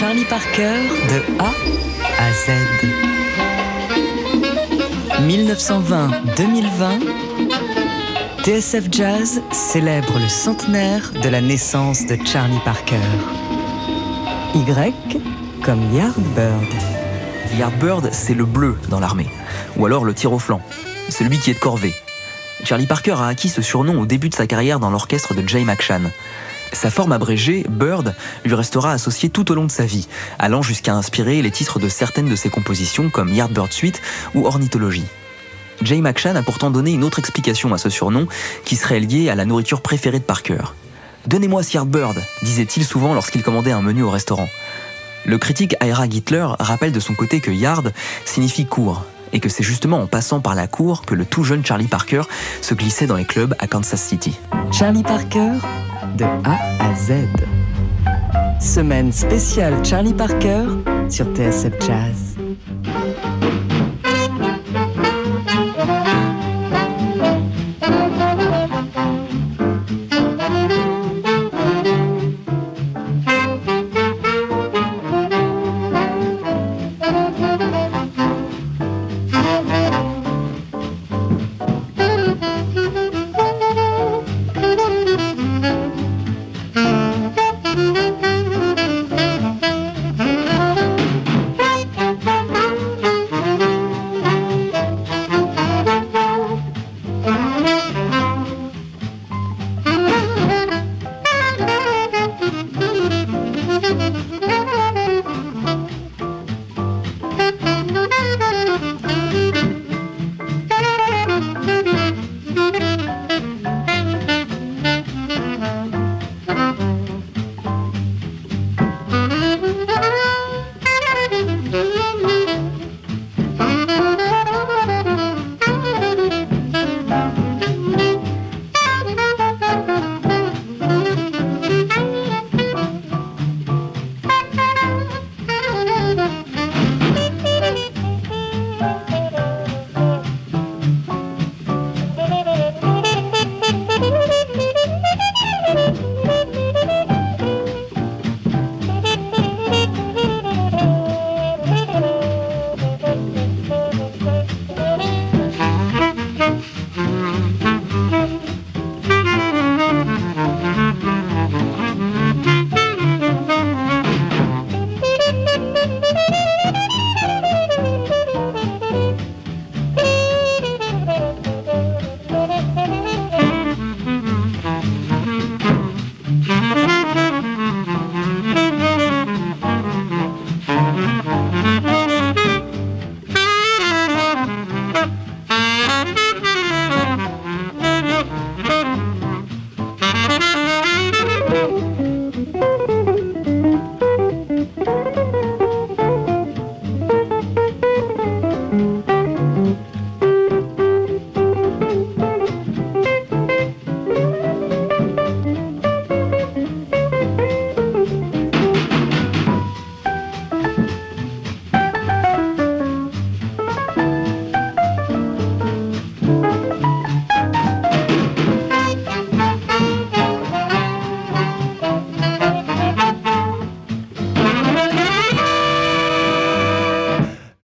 Charlie Parker de A à Z. 1920-2020, TSF Jazz célèbre le centenaire de la naissance de Charlie Parker. Y comme Yardbird. Yardbird, c'est le bleu dans l'armée, ou alors le tir au flanc, celui qui est de corvée. Charlie Parker a acquis ce surnom au début de sa carrière dans l'orchestre de Jay McShann. Sa forme abrégée, Bird, lui restera associée tout au long de sa vie, allant jusqu'à inspirer les titres de certaines de ses compositions comme Yardbird Suite ou Ornithologie. Jay McShann a pourtant donné une autre explication à ce surnom qui serait lié à la nourriture préférée de Parker. Donnez-moi ce Yardbird, disait-il souvent lorsqu'il commandait un menu au restaurant. Le critique Ira Gittler rappelle de son côté que Yard signifie cour, et que c'est justement en passant par la cour que le tout jeune Charlie Parker se glissait dans les clubs à Kansas City. Charlie Parker, de A à Z. Semaine spéciale Charlie Parker sur TSF Jazz.